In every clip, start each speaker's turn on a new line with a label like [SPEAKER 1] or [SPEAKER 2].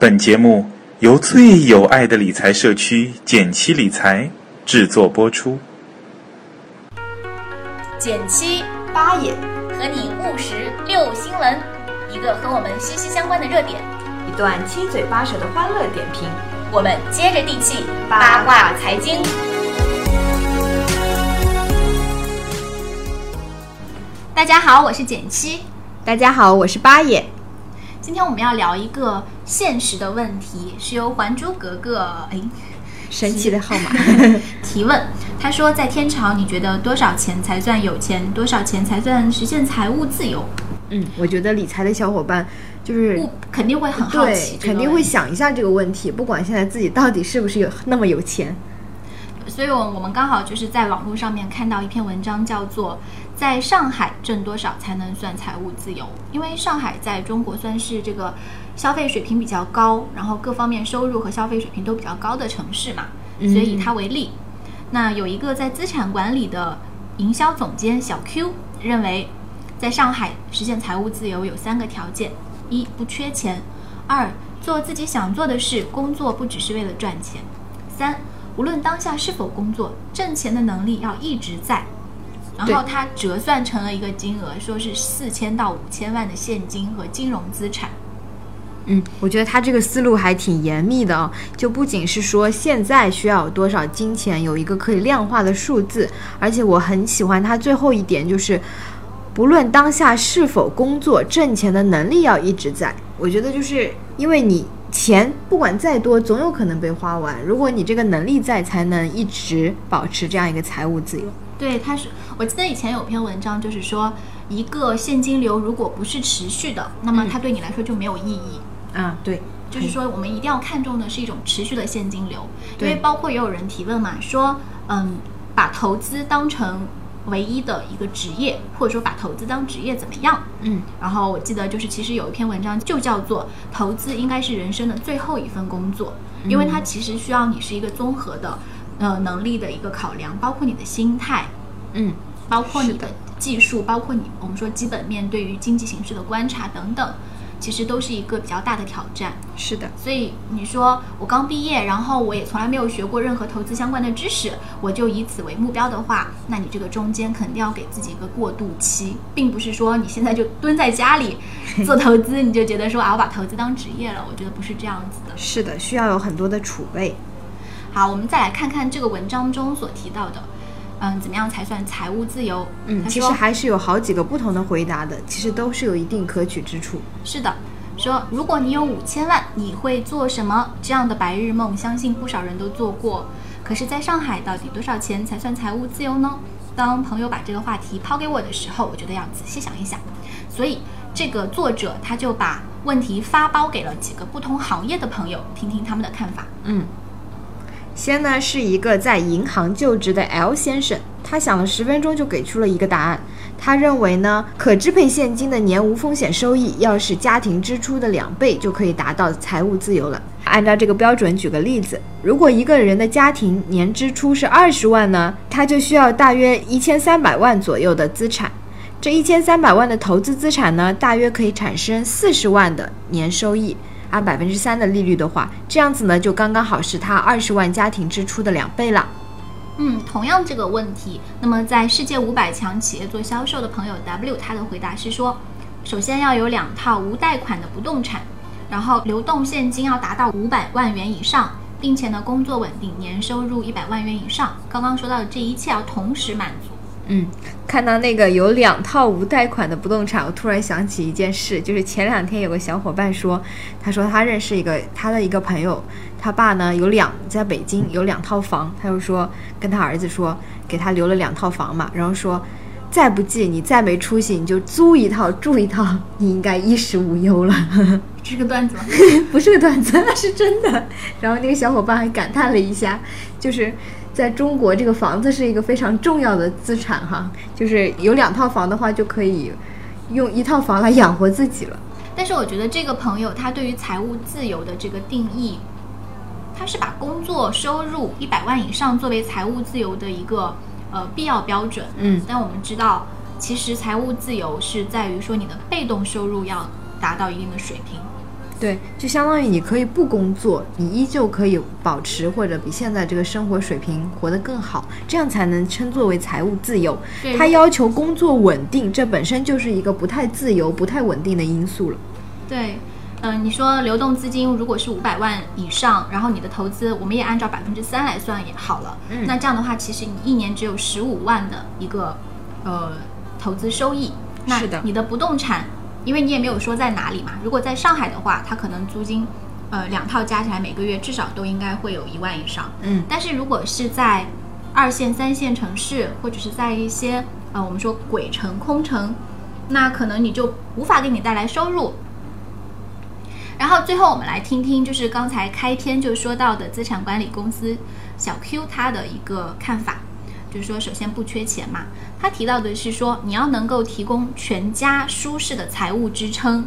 [SPEAKER 1] 本节目由最有爱的理财社区减七理财制作播出。
[SPEAKER 2] 减七八也和你务实六新闻，一个和我们息息相关的热点，
[SPEAKER 3] 一段七嘴八舌的欢乐点评。
[SPEAKER 2] 我们接着地气八卦财经。大家好，我是减七。
[SPEAKER 3] 大家好，我是八也。
[SPEAKER 2] 今天我们要聊一个现实的问题，是由《还珠格格》哎
[SPEAKER 3] 神奇的号码
[SPEAKER 2] 提问。他说，在天朝，你觉得多少钱才算有钱？多少钱才算实现财务自由？
[SPEAKER 3] 嗯，我觉得理财的小伙伴就是
[SPEAKER 2] 肯定会很好奇，
[SPEAKER 3] 肯定会想一下这个问题。不管现在自己到底是不是有那么有钱，
[SPEAKER 2] 所以，我我们刚好就是在网络上面看到一篇文章，叫做。在上海挣多少才能算财务自由？因为上海在中国算是这个消费水平比较高，然后各方面收入和消费水平都比较高的城市嘛，所以以它为例。那有一个在资产管理的营销总监小 Q 认为，在上海实现财务自由有三个条件：一不缺钱；二做自己想做的事，工作不只是为了赚钱；三无论当下是否工作，挣钱的能力要一直在。然后它折算成了一个金额，说是四千到五千万的现金和金融资产。
[SPEAKER 3] 嗯，我觉得他这个思路还挺严密的啊，就不仅是说现在需要有多少金钱，有一个可以量化的数字，而且我很喜欢他最后一点，就是不论当下是否工作，挣钱的能力要一直在。我觉得就是因为你钱不管再多，总有可能被花完，如果你这个能力在，才能一直保持这样一个财务自由。
[SPEAKER 2] 对，他是我记得以前有篇文章，就是说一个现金流如果不是持续的，那么它对你来说就没有意义。
[SPEAKER 3] 啊，对，
[SPEAKER 2] 就是说我们一定要看重的是一种持续的现金流。因为包括也有人提问嘛，说嗯，把投资当成唯一的一个职业，或者说把投资当职业怎么样？
[SPEAKER 3] 嗯，
[SPEAKER 2] 然后我记得就是其实有一篇文章就叫做投资应该是人生的最后一份工作，因为它其实需要你是一个综合的。呃，能力的一个考量，包括你的心态，
[SPEAKER 3] 嗯，
[SPEAKER 2] 包括你的技术，包括你我们说基本面对于经济形势的观察等等，其实都是一个比较大的挑战。
[SPEAKER 3] 是的，
[SPEAKER 2] 所以你说我刚毕业，然后我也从来没有学过任何投资相关的知识，我就以此为目标的话，那你这个中间肯定要给自己一个过渡期，并不是说你现在就蹲在家里做投资，你就觉得说啊，我把投资当职业了，我觉得不是这样子的。
[SPEAKER 3] 是的，需要有很多的储备。
[SPEAKER 2] 好，我们再来看看这个文章中所提到的，嗯，怎么样才算财务自由？
[SPEAKER 3] 嗯，其实还是有好几个不同的回答的，其实都是有一定可取之处。
[SPEAKER 2] 是的，说如果你有五千万，你会做什么？这样的白日梦，相信不少人都做过。可是，在上海，到底多少钱才算财务自由呢？当朋友把这个话题抛给我的时候，我觉得要仔细想一想。所以，这个作者他就把问题发包给了几个不同行业的朋友，听听他们的看法。
[SPEAKER 3] 嗯。先呢是一个在银行就职的 L 先生，他想了十分钟就给出了一个答案。他认为呢，可支配现金的年无风险收益要是家庭支出的两倍，就可以达到财务自由了。按照这个标准，举个例子，如果一个人的家庭年支出是二十万呢，他就需要大约一千三百万左右的资产。这一千三百万的投资资产呢，大约可以产生四十万的年收益。按百分之三的利率的话，这样子呢就刚刚好是他二十万家庭支出的两倍了。
[SPEAKER 2] 嗯，同样这个问题，那么在世界五百强企业做销售的朋友 W，他的回答是说，首先要有两套无贷款的不动产，然后流动现金要达到五百万元以上，并且呢工作稳定，年收入一百万元以上。刚刚说到的这一切要同时满足。
[SPEAKER 3] 嗯，看到那个有两套无贷款的不动产，我突然想起一件事，就是前两天有个小伙伴说，他说他认识一个他的一个朋友，他爸呢有两在北京有两套房，他就说跟他儿子说给他留了两套房嘛，然后说再不济你再没出息你就租一套住一套，你应该衣食无忧了。
[SPEAKER 2] 是个段子吗？
[SPEAKER 3] 不是个段子，是真的。然后那个小伙伴还感叹了一下，就是。在中国，这个房子是一个非常重要的资产哈，就是有两套房的话，就可以用一套房来养活自己了。
[SPEAKER 2] 但是我觉得这个朋友他对于财务自由的这个定义，他是把工作收入一百万以上作为财务自由的一个呃必要标准。
[SPEAKER 3] 嗯，
[SPEAKER 2] 但我们知道，其实财务自由是在于说你的被动收入要达到一定的水平。
[SPEAKER 3] 对，就相当于你可以不工作，你依旧可以保持或者比现在这个生活水平活得更好，这样才能称作为财务自由。
[SPEAKER 2] 对
[SPEAKER 3] 它要求工作稳定，这本身就是一个不太自由、不太稳定的因素了。
[SPEAKER 2] 对，嗯、你说流动资金如果是五百万以上，然后你的投资，我们也按照百分之三来算也好了。
[SPEAKER 3] 嗯
[SPEAKER 2] 那这样的话，其实你一年只有十五万的一个呃投资收益。那
[SPEAKER 3] 是的
[SPEAKER 2] 你的不动产，因为你也没有说在哪里嘛。如果在上海的话，它可能租金，呃，两套加起来每个月至少都应该会有一万以上。
[SPEAKER 3] 嗯，
[SPEAKER 2] 但是如果是在二线、三线城市，或者是在一些呃我们说鬼城、空城，那可能你就无法给你带来收入。然后最后我们来听听，就是刚才开篇就说到的资产管理公司小 Q 他的一个看法，就是说首先不缺钱嘛，他提到的是说你要能够提供全家舒适的财务支撑，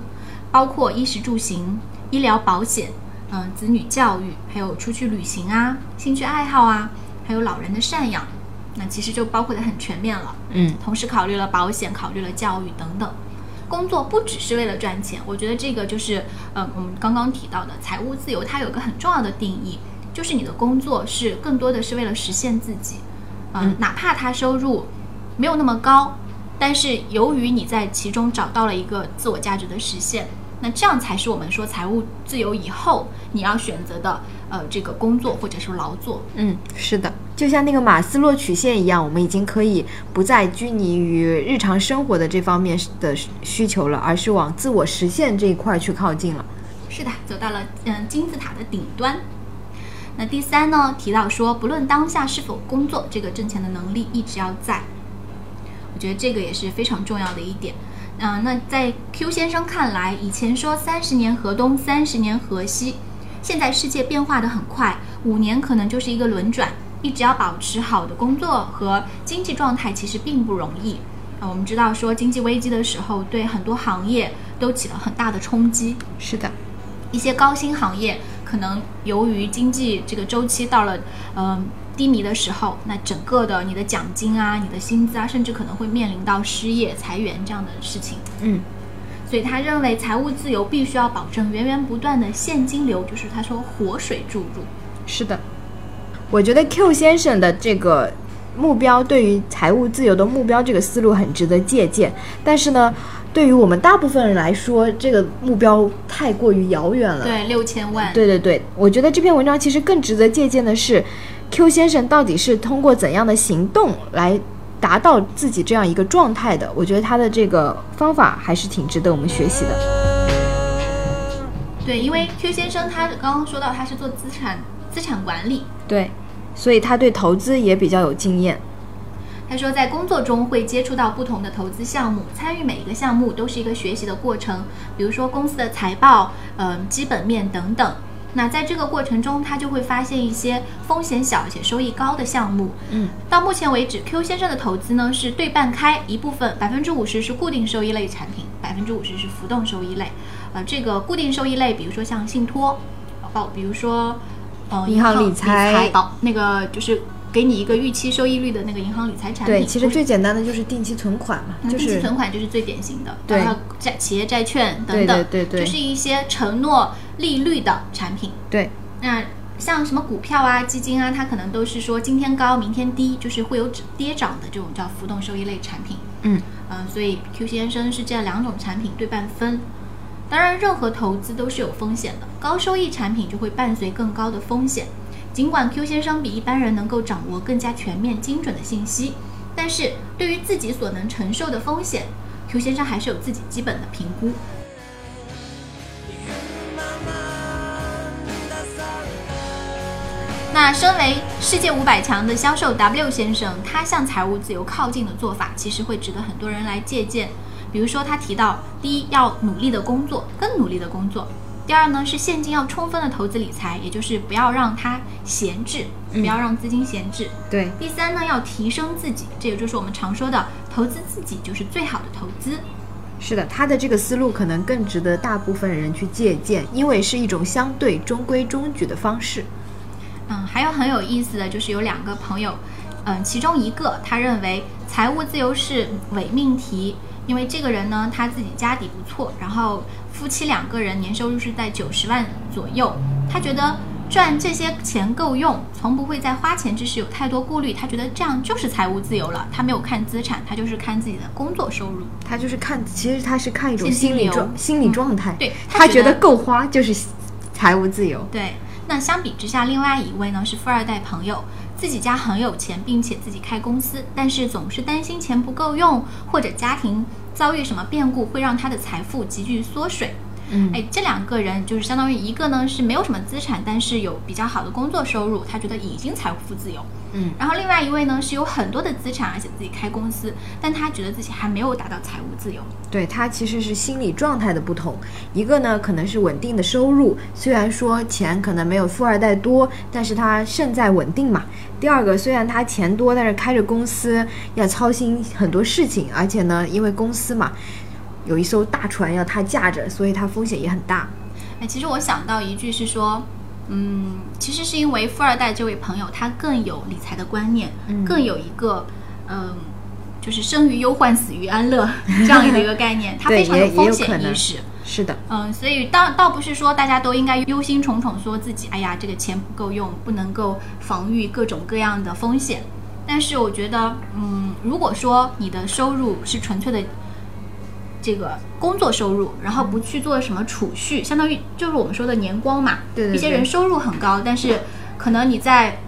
[SPEAKER 2] 包括衣食住行、医疗保险，嗯、子女教育，还有出去旅行啊、兴趣爱好啊，还有老人的赡养，那其实就包括的很全面了。
[SPEAKER 3] 嗯，
[SPEAKER 2] 同时考虑了保险，考虑了教育等等。工作不只是为了赚钱，我觉得这个就是，呃，我们刚刚提到的财务自由，它有一个很重要的定义，就是你的工作是更多的是为了实现自己，呃、
[SPEAKER 3] 嗯
[SPEAKER 2] 哪怕他收入没有那么高，但是由于你在其中找到了一个自我价值的实现，那这样才是我们说财务自由以后你要选择的，呃，这个工作或者是劳作。
[SPEAKER 3] 嗯，是的，就像那个马斯洛曲线一样，我们已经可以不再拘泥于日常生活的这方面的需求了，而是往自我实现这一块儿去靠近了。
[SPEAKER 2] 是的，走到了嗯金字塔的顶端。那第三呢，提到说，不论当下是否工作，这个挣钱的能力一直要在。我觉得这个也是非常重要的一点。嗯、那在 Q 先生看来，以前说三十年河东，三十年河西，现在世界变化的很快，五年可能就是一个轮转。一直要保持好的工作和经济状态，其实并不容易。啊，我们知道说经济危机的时候，对很多行业都起了很大的冲击。
[SPEAKER 3] 是的，
[SPEAKER 2] 一些高薪行业可能由于经济这个周期到了嗯、呃低迷的时候，那整个的你的奖金啊、你的薪资啊，甚至可能会面临到失业、裁员这样的事情。
[SPEAKER 3] 嗯，
[SPEAKER 2] 所以他认为财务自由必须要保证源源不断的现金流，就是他说活水注入。
[SPEAKER 3] 是的。我觉得 Q 先生的这个目标对于财务自由的目标这个思路很值得借鉴，但是呢，对于我们大部分人来说，这个目标太过于遥远了。
[SPEAKER 2] 对，六千万。
[SPEAKER 3] 对对对，我觉得这篇文章其实更值得借鉴的是，Q 先生到底是通过怎样的行动来达到自己这样一个状态的？我觉得他的这个方法还是挺值得我们学习的。
[SPEAKER 2] 对，因为 Q 先生他刚刚说到他是做资产资产管理，
[SPEAKER 3] 对，所以他对投资也比较有经验。
[SPEAKER 2] 他说，在工作中会接触到不同的投资项目，参与每一个项目都是一个学习的过程。比如说公司的财报、嗯、基本面等等。那在这个过程中，他就会发现一些风险小且收益高的项目。
[SPEAKER 3] 嗯，
[SPEAKER 2] 到目前为止，Q 先生的投资呢是对半开，一部分百分之五十是固定收益类产品，百分之五十是浮动收益类。呃，这个固定收益类，比如说像信托，包比如说呃
[SPEAKER 3] 银行理财
[SPEAKER 2] 财保那个就是给你一个预期收益率的那个银行理财产品。
[SPEAKER 3] 对，其实最简单的就是定期存款嘛，
[SPEAKER 2] 那定期存款就是最典型的，
[SPEAKER 3] 对
[SPEAKER 2] 然后债企业债券等等，
[SPEAKER 3] 对对对
[SPEAKER 2] 就是一些承诺利率的产品。
[SPEAKER 3] 对
[SPEAKER 2] 那像什么股票啊、基金啊，它可能都是说今天高明天低，就是会有止跌涨的这种叫浮动收益类产品。
[SPEAKER 3] 嗯
[SPEAKER 2] 嗯、所以 Q 先生是这两种产品对半分。当然，任何投资都是有风险的，高收益产品就会伴随更高的风险。尽管 Q 先生比一般人能够掌握更加全面、精准的信息，但是对于自己所能承受的风险，Q 先生还是有自己基本的评估。那身为世界五百强的销售 W 先生，他向财务自由靠近的做法，其实会值得很多人来借鉴。比如说，他提到，第一要努力的工作，更努力的工作；第二呢是现金要充分的投资理财，也就是不要让它闲置，不要让资金闲置。
[SPEAKER 3] 对
[SPEAKER 2] 第三呢要提升自己，这也就是我们常说的投资自己就是最好的投资。
[SPEAKER 3] 是的，他的这个思路可能更值得大部分人去借鉴，因为是一种相对中规中矩的方式。
[SPEAKER 2] 嗯，还有很有意思的就是有两个朋友，嗯，其中一个他认为财务自由是伪命题，因为这个人呢，他自己家底不错，然后夫妻两个人年收入是在九十万左右，他觉得赚这些钱够用，从不会在花钱之时有太多顾虑，他觉得这样就是财务自由了。他没有看资产，他就是看自己的工作收入。
[SPEAKER 3] 他就是看，其实他是看一种心理状心理
[SPEAKER 2] 嗯
[SPEAKER 3] 状态，
[SPEAKER 2] 对他
[SPEAKER 3] 他觉得够花就是财务自由。
[SPEAKER 2] 对，那相比之下，另外一位呢是富二代朋友，自己家很有钱，并且自己开公司，但是总是担心钱不够用，或者家庭遭遇什么变故会让他的财富急剧缩水。
[SPEAKER 3] 嗯
[SPEAKER 2] 哎，这两个人就是相当于一个呢是没有什么资产，但是有比较好的工作收入，他觉得已经财富自由。
[SPEAKER 3] 嗯，
[SPEAKER 2] 然后另外一位呢是有很多的资产，而且自己开公司，但他觉得自己还没有达到财务自由。
[SPEAKER 3] 对他其实是心理状态的不同，一个呢可能是稳定的收入，虽然说钱可能没有富二代多，但是他胜在稳定嘛。第二个，虽然他钱多，但是开着公司要操心很多事情，而且呢，因为公司嘛，有一艘大船要他驾着，所以他风险也很大。
[SPEAKER 2] 哎，其实我想到一句是说，嗯，其实是因为富二代这位朋友他更有理财的观念，
[SPEAKER 3] 嗯
[SPEAKER 2] 更有一个嗯，就是生于忧患，死于安乐这样的一个概念，他非常
[SPEAKER 3] 有可能
[SPEAKER 2] 险意识。
[SPEAKER 3] 是的，
[SPEAKER 2] 嗯，所以倒倒不是说大家都应该忧心忡忡，说自己哎呀这个钱不够用，不能够防御各种各样的风险。但是我觉得，嗯，如果说你的收入是纯粹的这个工作收入，然后不去做什么储蓄，相当于就是我们说的年光嘛。
[SPEAKER 3] 对对对
[SPEAKER 2] 一些人收入很高，但是可能你在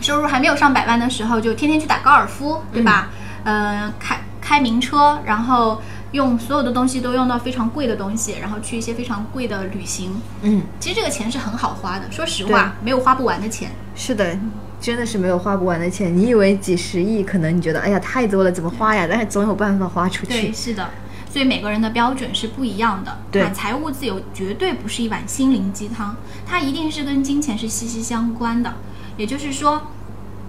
[SPEAKER 2] 收入还没有上百万的时候，就天天去打高尔夫，对吧？呃，开开名车，然后用所有的东西都用到非常贵的东西，然后去一些非常贵的旅行。
[SPEAKER 3] 嗯，
[SPEAKER 2] 其实这个钱是很好花的，说实话，没有花不完的钱。
[SPEAKER 3] 是的。真的是没有花不完的钱，你以为几十亿，可能你觉得哎呀太多了，怎么花呀？但是总有办法花出去
[SPEAKER 2] 对，
[SPEAKER 3] 去。
[SPEAKER 2] 是的。所以每个人的标准是不一样的。
[SPEAKER 3] 对
[SPEAKER 2] 那财务自由绝对不是一碗心灵鸡汤，它一定是跟金钱是息息相关的。也就是说，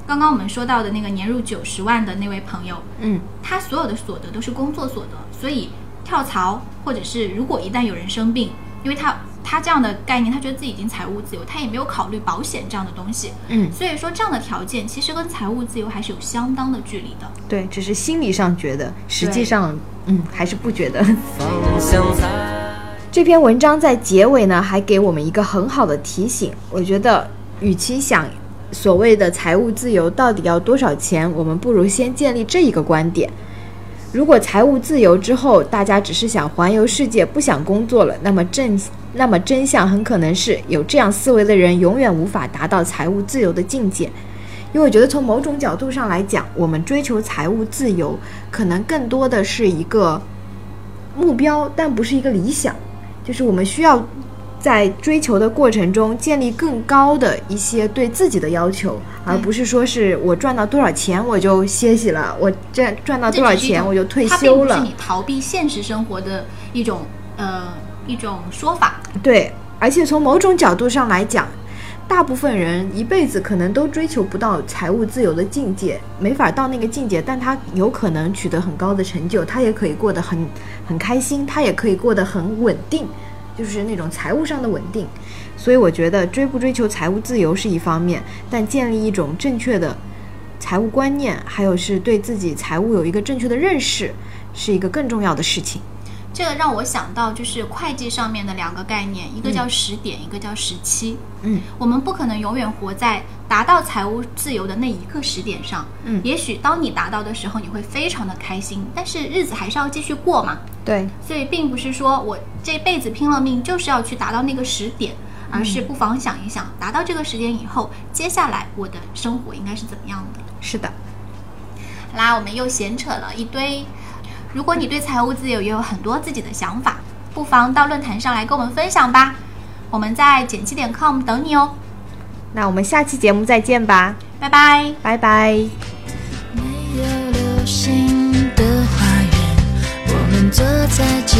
[SPEAKER 2] 刚刚我们说到的那个年入九十万的那位朋友，
[SPEAKER 3] 嗯，
[SPEAKER 2] 他所有的所得都是工作所得，所以跳槽或者是如果一旦有人生病，因为他他这样的概念，他觉得自己已经财务自由，他也没有考虑保险这样的东西，
[SPEAKER 3] 嗯
[SPEAKER 2] 所以说这样的条件其实跟财务自由还是有相当的距离的。
[SPEAKER 3] 对，只是心理上觉得，实际上，嗯，还是不觉得。这篇文章在结尾呢，还给我们一个很好的提醒。我觉得，与其想所谓的财务自由到底要多少钱，我们不如先建立这一个观点：如果财务自由之后，大家只是想环游世界，不想工作了，那么真那么真相很可能是有这样思维的人永远无法达到财务自由的境界。因为我觉得从某种角度上来讲，我们追求财务自由，可能更多的是一个目标，但不是一个理想。就是我们需要在追求的过程中建立更高的一些对自己的要求，而不是说是我赚到多少钱我就歇息了，我赚赚到多少钱我就退休了。
[SPEAKER 2] 你逃避现实生活的一种呃一种说法。
[SPEAKER 3] 对，而且从某种角度上来讲，大部分人一辈子可能都追求不到财务自由的境界，没法到那个境界，但他有可能取得很高的成就，他也可以过得很很开心，他也可以过得很稳定，就是那种财务上的稳定。所以我觉得追不追求财务自由是一方面，但建立一种正确的财务观念，还有是对自己财务有一个正确的认识，是一个更重要的事情。
[SPEAKER 2] 这个让我想到就是会计上面的两个概念，一个叫时点，一个叫时期。
[SPEAKER 3] 嗯，
[SPEAKER 2] 我们不可能永远活在达到财务自由的那一个时点上。
[SPEAKER 3] 嗯
[SPEAKER 2] 也许当你达到的时候，你会非常的开心，但是日子还是要继续过嘛。
[SPEAKER 3] 对，
[SPEAKER 2] 所以并不是说我这辈子拼了命就是要去达到那个时点，而是不妨想一想，达到这个时点以后，接下来我的生活应该是怎么样的。
[SPEAKER 3] 是的。
[SPEAKER 2] 好啦，我们又闲扯了一堆。如果你对财务自由也有很多自己的想法，不妨到论坛上来跟我们分享吧。我们在减七点 com 等你哦，
[SPEAKER 3] 那我们下期节目再见吧，
[SPEAKER 2] 拜拜。
[SPEAKER 3] 拜拜。
[SPEAKER 4] 没有流星的花园，我们坐在街